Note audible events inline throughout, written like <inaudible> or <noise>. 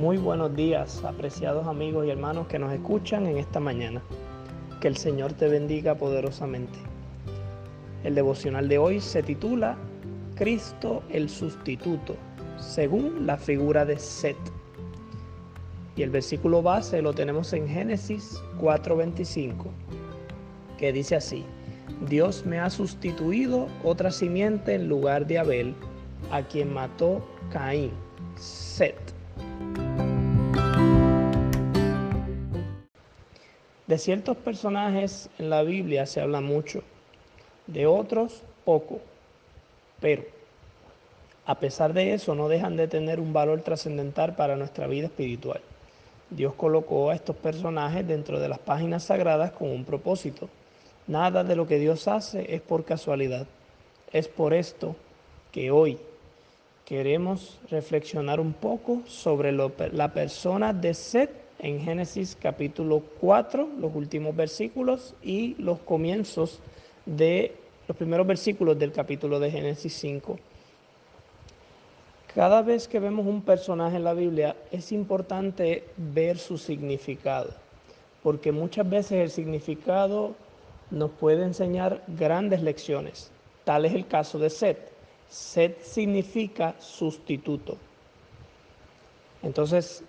Muy buenos días, apreciados amigos y hermanos que nos escuchan en esta mañana. Que el Señor te bendiga poderosamente. El devocional de hoy se titula Cristo el sustituto, según la figura de Set. Y el versículo base lo tenemos en Génesis 4:25, que dice así, Dios me ha sustituido otra simiente en lugar de Abel, a quien mató Caín, Set. De ciertos personajes en la Biblia se habla mucho, de otros poco, pero a pesar de eso no dejan de tener un valor trascendental para nuestra vida espiritual. Dios colocó a estos personajes dentro de las páginas sagradas con un propósito. Nada de lo que Dios hace es por casualidad. Es por esto que hoy queremos reflexionar un poco sobre la persona de Seth en Génesis capítulo 4, los últimos versículos y los comienzos de los primeros versículos del capítulo de Génesis 5. Cada vez que vemos un personaje en la Biblia es importante ver su significado, porque muchas veces el significado nos puede enseñar grandes lecciones. Tal es el caso de Set. Set significa sustituto. Entonces,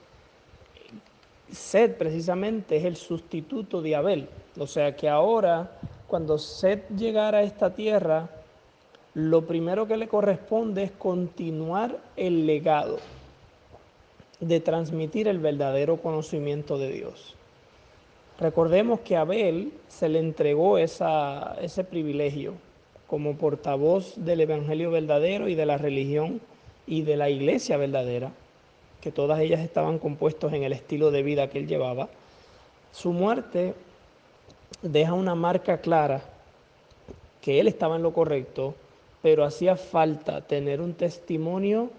Sed precisamente es el sustituto de Abel. O sea que ahora, cuando Sed llegara a esta tierra, lo primero que le corresponde es continuar el legado de transmitir el verdadero conocimiento de Dios. Recordemos que a Abel se le entregó esa, ese privilegio como portavoz del Evangelio verdadero y de la religión y de la iglesia verdadera que todas ellas estaban compuestas en el estilo de vida que él llevaba, su muerte deja una marca clara que él estaba en lo correcto, pero hacía falta tener un testimonio,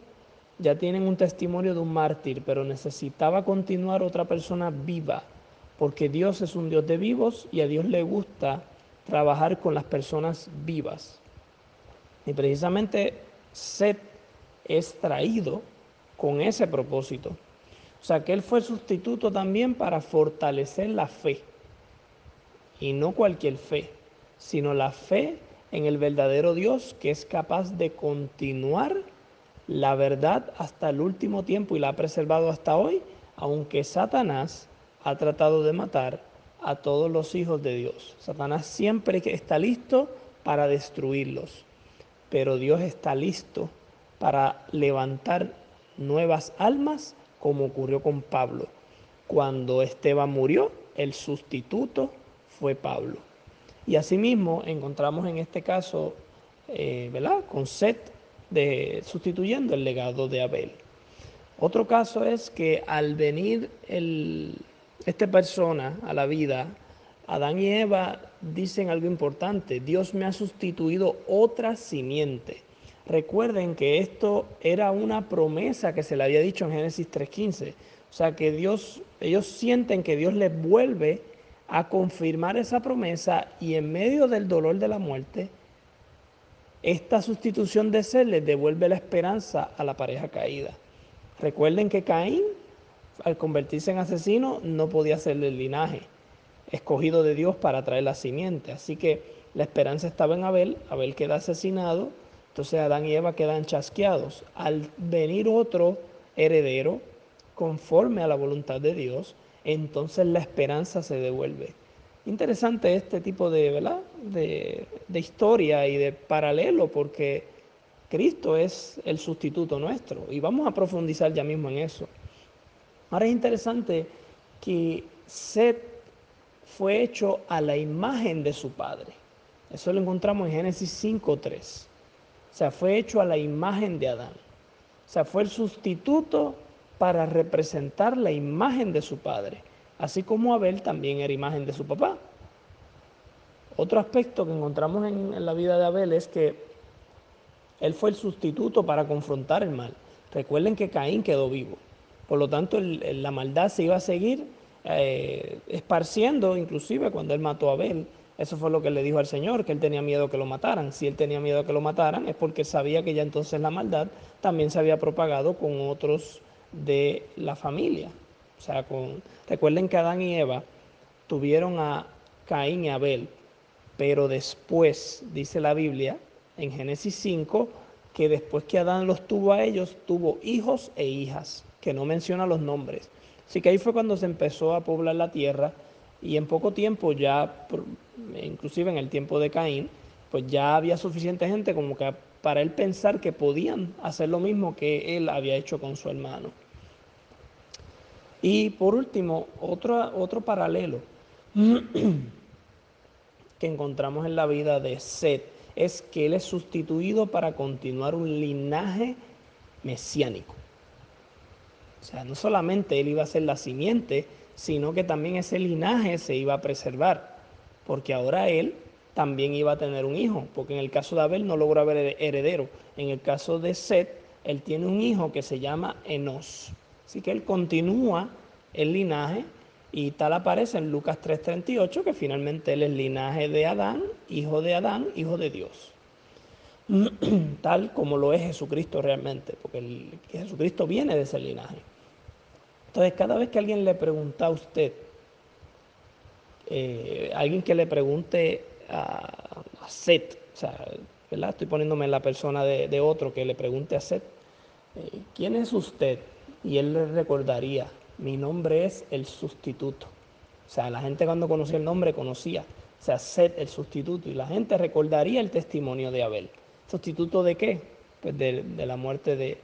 ya tienen un testimonio de un mártir, pero necesitaba continuar otra persona viva, porque Dios es un Dios de vivos y a Dios le gusta trabajar con las personas vivas. Y precisamente Seth es traído con ese propósito. O sea que Él fue sustituto también para fortalecer la fe. Y no cualquier fe, sino la fe en el verdadero Dios que es capaz de continuar la verdad hasta el último tiempo y la ha preservado hasta hoy, aunque Satanás ha tratado de matar a todos los hijos de Dios. Satanás siempre está listo para destruirlos, pero Dios está listo para levantar nuevas almas, como ocurrió con Pablo. Cuando Esteban murió, el sustituto fue Pablo. Y asimismo encontramos en este caso, eh, ¿verdad? Con Seth de, sustituyendo el legado de Abel. Otro caso es que al venir el, esta persona a la vida, Adán y Eva dicen algo importante, Dios me ha sustituido otra simiente. Recuerden que esto era una promesa que se le había dicho en Génesis 3.15. O sea que Dios, ellos sienten que Dios les vuelve a confirmar esa promesa y en medio del dolor de la muerte, esta sustitución de ser les devuelve la esperanza a la pareja caída. Recuerden que Caín, al convertirse en asesino, no podía ser el linaje escogido de Dios para traer la simiente. Así que la esperanza estaba en Abel, Abel queda asesinado entonces Adán y Eva quedan chasqueados. Al venir otro heredero conforme a la voluntad de Dios, entonces la esperanza se devuelve. Interesante este tipo de, ¿verdad? de, de historia y de paralelo porque Cristo es el sustituto nuestro y vamos a profundizar ya mismo en eso. Ahora es interesante que Seth fue hecho a la imagen de su padre. Eso lo encontramos en Génesis 5.3. O sea, fue hecho a la imagen de Adán. O sea, fue el sustituto para representar la imagen de su padre, así como Abel también era imagen de su papá. Otro aspecto que encontramos en, la vida de Abel es que él fue el sustituto para confrontar el mal. Recuerden que Caín quedó vivo. Por lo tanto, la maldad se iba a seguir eh, esparciendo, inclusive cuando él mató a Abel. Eso fue lo que le dijo al Señor, que él tenía miedo que lo mataran. Si él tenía miedo que lo mataran es porque sabía que ya entonces la maldad también se había propagado con otros de la familia. O sea, con, recuerden que Adán y Eva tuvieron a Caín y Abel, pero después, dice la Biblia, en Génesis 5, que después que Adán los tuvo a ellos, tuvo hijos e hijas, que no menciona los nombres. Así que ahí fue cuando se empezó a poblar la tierra y en poco tiempo ya, inclusive en el tiempo de Caín, pues ya había suficiente gente como que para él pensar que podían hacer lo mismo que él había hecho con su hermano. Y por último, otro, otro paralelo <clears throat> que encontramos en la vida de Seth es que él es sustituido para continuar un linaje mesiánico. O sea, no solamente él iba a ser la simiente, sino que también ese linaje se iba a preservar, porque ahora él también iba a tener un hijo, porque en el caso de Abel no logró haber heredero. En el caso de Seth, él tiene un hijo que se llama Enos. Así que él continúa el linaje y tal aparece en Lucas 3:38 que finalmente él es linaje de Adán, hijo de Adán, hijo de Dios. <clears throat> tal como lo es Jesucristo realmente, porque Jesucristo viene de ese linaje. Entonces, cada vez que alguien le pregunta a usted, eh, alguien que le pregunte a, Seth, o sea, ¿verdad? Estoy poniéndome en la persona de, otro que le pregunte a Seth, eh, ¿quién es usted? Y él le recordaría, mi nombre es el sustituto. O sea, la gente cuando conocía el nombre conocía, o sea, Seth el sustituto, y la gente recordaría el testimonio de Abel. ¿Sustituto de qué? Pues de, la muerte de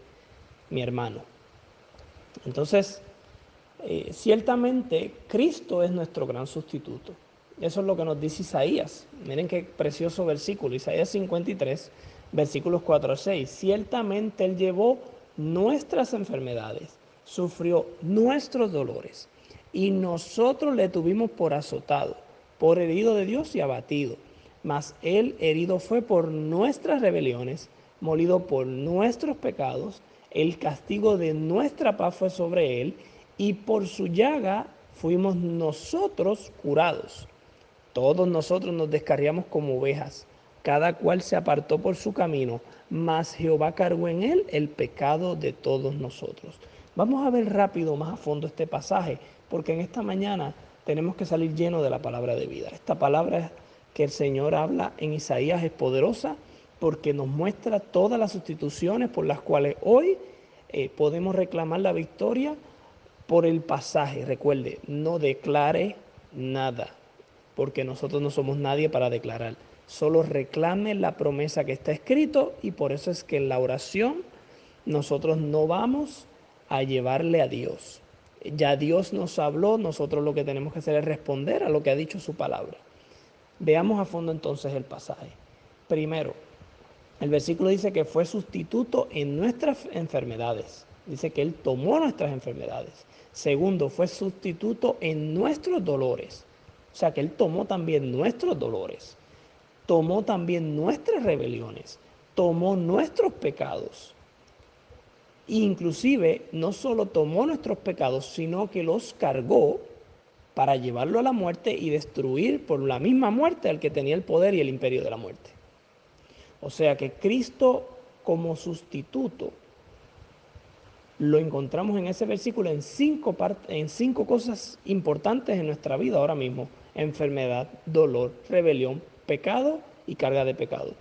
mi hermano. Entonces, eh, ciertamente Cristo es nuestro gran sustituto. Eso es lo que nos dice Isaías. Miren qué precioso versículo. Isaías 53, versículos 4 a 6. Ciertamente Él llevó nuestras enfermedades, sufrió nuestros dolores, y nosotros le tuvimos por azotado, por herido de Dios y abatido. Mas Él herido fue por nuestras rebeliones, molido por nuestros pecados. El castigo de nuestra paz fue sobre Él, y por su llaga fuimos nosotros curados. Todos nosotros nos descarriamos como ovejas, cada cual se apartó por su camino, mas Jehová cargó en él el pecado de todos nosotros. Vamos a ver rápido, más a fondo este pasaje, porque en esta mañana tenemos que salir lleno de la palabra de vida. Esta palabra que el Señor habla en Isaías es poderosa porque nos muestra todas las sustituciones por las cuales hoy eh, podemos reclamar la victoria por el pasaje. Recuerde, no declare nada porque nosotros no somos nadie para declarar. Solo reclame la promesa que está escrito y por eso es que en la oración nosotros no vamos a llevarle a Dios. Ya Dios nos habló, nosotros lo que tenemos que hacer es responder a lo que ha dicho su palabra. Veamos a fondo entonces el pasaje. Primero, el versículo dice que fue sustituto en nuestras enfermedades. Dice que Él tomó nuestras enfermedades. Segundo, fue sustituto en nuestros dolores. O sea que Él tomó también nuestros dolores, tomó también nuestras rebeliones, tomó nuestros pecados. Inclusive no solo tomó nuestros pecados, sino que los cargó para llevarlo a la muerte y destruir por la misma muerte al que tenía el poder y el imperio de la muerte. O sea que Cristo como sustituto lo encontramos en ese versículo en cinco, en cinco cosas importantes en nuestra vida ahora mismo enfermedad, dolor, rebelión, pecado y carga de pecado.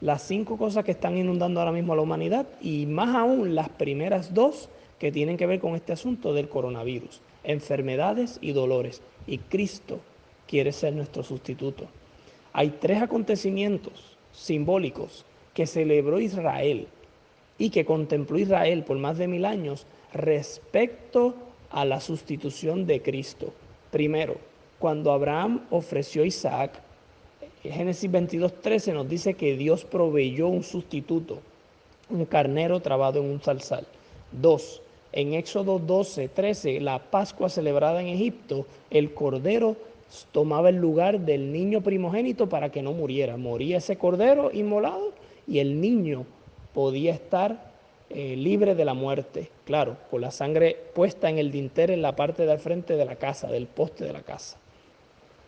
Las cinco cosas que están inundando ahora mismo a la humanidad y más aún las primeras dos que tienen que ver con este asunto del coronavirus, enfermedades y dolores. Y Cristo quiere ser nuestro sustituto. Hay tres acontecimientos simbólicos que celebró Israel y que contempló Israel por más de mil años respecto a la sustitución de Cristo. Primero, cuando Abraham ofreció a Isaac, Génesis 22, 13 nos dice que Dios proveyó un sustituto, un carnero trabado en un salsal. Dos, en Éxodo 12, 13, la Pascua celebrada en Egipto, el cordero tomaba el lugar del niño primogénito para que no muriera. Moría ese cordero inmolado y el niño podía estar eh, libre de la muerte, claro, con la sangre puesta en el dintel en la parte del frente de la casa, del poste de la casa.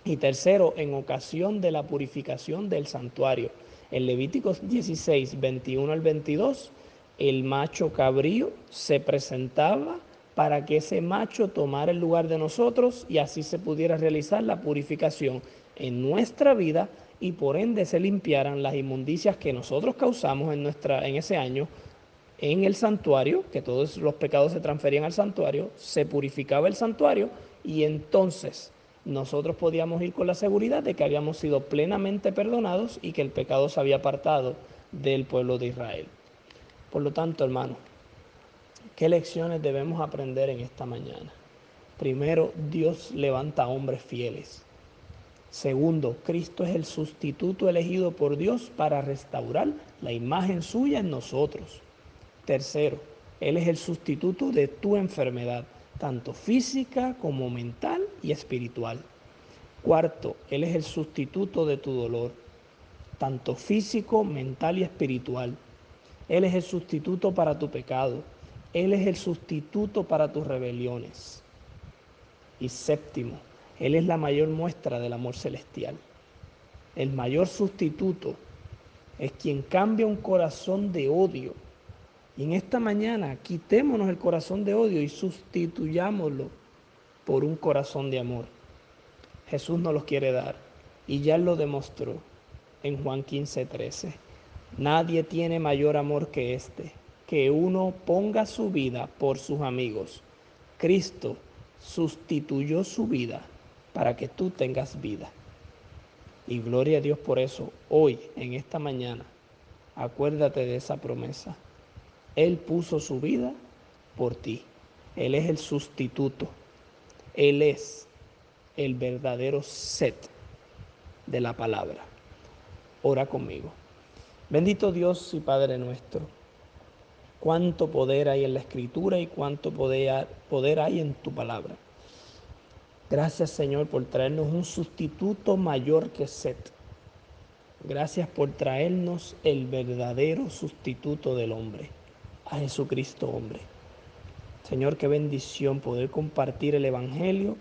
Y tercero, en ocasión de la purificación del santuario. En Levíticos 16, 21 al 22, el macho cabrío se presentaba para que ese macho tomara el lugar de nosotros y así se pudiera realizar la purificación en nuestra vida y por ende se limpiaran las inmundicias que nosotros causamos en, nuestra, en ese año en el santuario, que todos los pecados se transferían al santuario, se purificaba el santuario y entonces nosotros podíamos ir con la seguridad de que habíamos sido plenamente perdonados y que el pecado se había apartado del pueblo de Israel. Por lo tanto, hermano, ¿qué lecciones debemos aprender en esta mañana? Primero, Dios levanta hombres fieles. Segundo, Cristo es el sustituto elegido por Dios para restaurar la imagen suya en nosotros. Tercero, Él es el sustituto de tu enfermedad, tanto física como mental y espiritual. Cuarto, Él es el sustituto de tu dolor, tanto físico, mental y espiritual. Él es el sustituto para tu pecado. Él es el sustituto para tus rebeliones. Y séptimo, él es la mayor muestra del amor celestial. El mayor sustituto es quien cambia un corazón de odio. Y en esta mañana quitémonos el corazón de odio y sustituyámoslo por un corazón de amor. Jesús nos los quiere dar y ya lo demostró en Juan 15, 13. Nadie tiene mayor amor que este, que uno ponga su vida por sus amigos. Cristo sustituyó su vida para que tú tengas vida. Y gloria a Dios por eso, hoy, en esta mañana, acuérdate de esa promesa. Él puso su vida por ti. Él es el sustituto. Él es el verdadero set de la palabra. Ora conmigo. Bendito Dios y Padre nuestro. Cuánto poder hay en la escritura y cuánto poder, hay en tu palabra. Gracias Señor por traernos un sustituto mayor que Set. Gracias por traernos el verdadero sustituto del hombre, a Jesucristo hombre. Señor, qué bendición poder compartir el Evangelio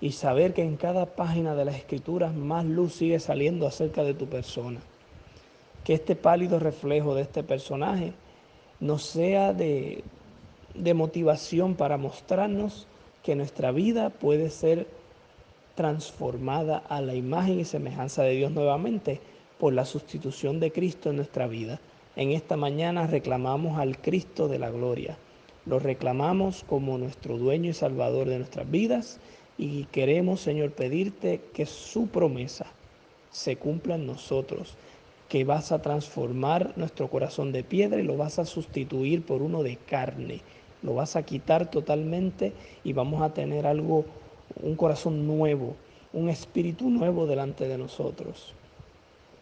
y saber que en cada página de las Escrituras más luz sigue saliendo acerca de tu persona. Que este pálido reflejo de este personaje nos sea de, de motivación para mostrarnos que nuestra vida puede ser transformada a la imagen y semejanza de Dios nuevamente por la sustitución de Cristo en nuestra vida. En esta mañana reclamamos al Cristo de la gloria. Lo reclamamos como nuestro dueño y salvador de nuestras vidas y queremos, Señor, pedirte que su promesa se cumpla en nosotros, que vas a transformar nuestro corazón de piedra y lo vas a sustituir por uno de carne lo vas a quitar totalmente y vamos a tener algo, un corazón nuevo, un espíritu nuevo delante de nosotros.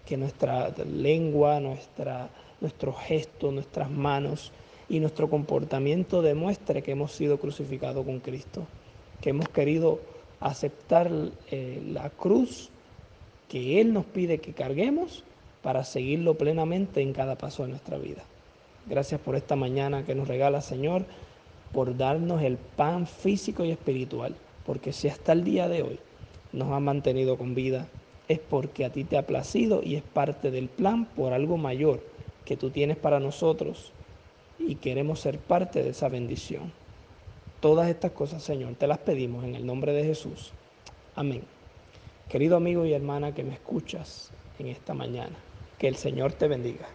Que nuestra lengua, nuestra, nuestro gesto, nuestras manos y nuestro comportamiento demuestre que hemos sido crucificados con Cristo, que hemos querido aceptar eh, la cruz que Él nos pide que carguemos para seguirlo plenamente en cada paso de nuestra vida. Gracias por esta mañana que nos regala, Señor por darnos el pan físico y espiritual. Porque si hasta el día de hoy nos ha mantenido con vida, es porque a ti te ha placido y es parte del plan por algo mayor que tú tienes para nosotros y queremos ser parte de esa bendición. Todas estas cosas, Señor, te las pedimos en el nombre de Jesús. Amén. Querido amigo y hermana que me escuchas en esta mañana, que el Señor te bendiga.